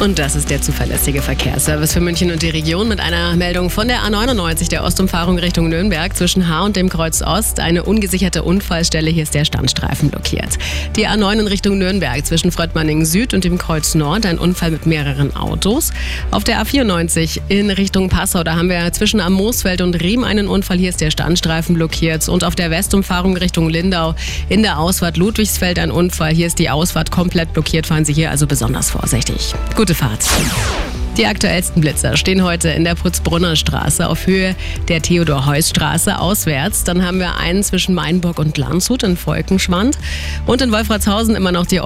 Und das ist der zuverlässige Verkehrsservice für München und die Region mit einer Meldung von der A99 der Ostumfahrung Richtung Nürnberg zwischen H und dem Kreuz Ost. Eine ungesicherte Unfallstelle, hier ist der Standstreifen blockiert. Die A9 in Richtung Nürnberg zwischen Fröttmanning Süd und dem Kreuz Nord, ein Unfall mit mehreren Autos. Auf der A94 in Richtung Passau, da haben wir zwischen Am und Riem einen Unfall, hier ist der Standstreifen blockiert. Und auf der Westumfahrung Richtung Lindau in der Ausfahrt Ludwigsfeld ein Unfall, hier ist die Ausfahrt komplett blockiert, fahren Sie hier also besonders vorsichtig. Gut Gute Fahrt. Die aktuellsten Blitzer stehen heute in der Putzbrunner Straße auf Höhe der Theodor-Heuss-Straße auswärts. Dann haben wir einen zwischen Mainburg und Landshut in Volkenschwand und in Wolfratshausen immer noch die